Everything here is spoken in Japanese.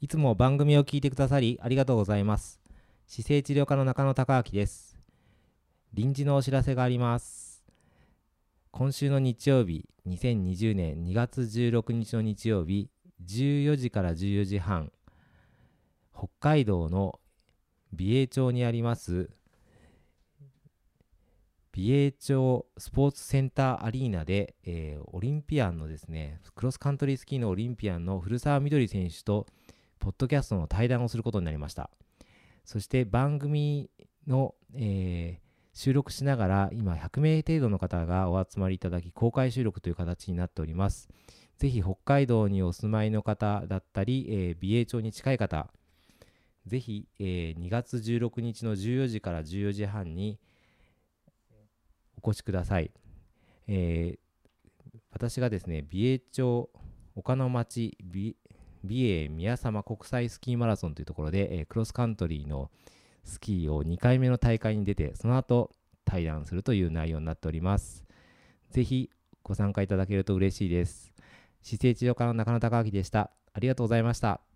いつも番組を聞いてくださりありがとうございます。姿勢治療科の中野孝明です。臨時のお知らせがあります。今週の日曜日、2020年2月16日の日曜日、14時から14時半、北海道の美瑛町にあります美瑛町スポーツセンターアリーナで、えーオリンピアンのですねクロスカントリースキーのオリンピアンの古澤みどり選手とポッドキャストの対談をすることになりましたそして番組の、えー収録しながら今100名程度の方がお集まりいただき公開収録という形になっておりますぜひ北海道にお住まいの方だったり、えー美瑛町に近い方ぜひ、えー2月16日の14時から14時半にお越しください。えー私がですね、美瑛町岡の町美美瑛宮様国際スキーマラソンというところで、えークロスカントリーのスキーを2回目の大会に出て、その後対談するという内容になっております。ぜひご参加いただけると嬉しいです。姿勢治療科の中野孝明でした。ありがとうございました。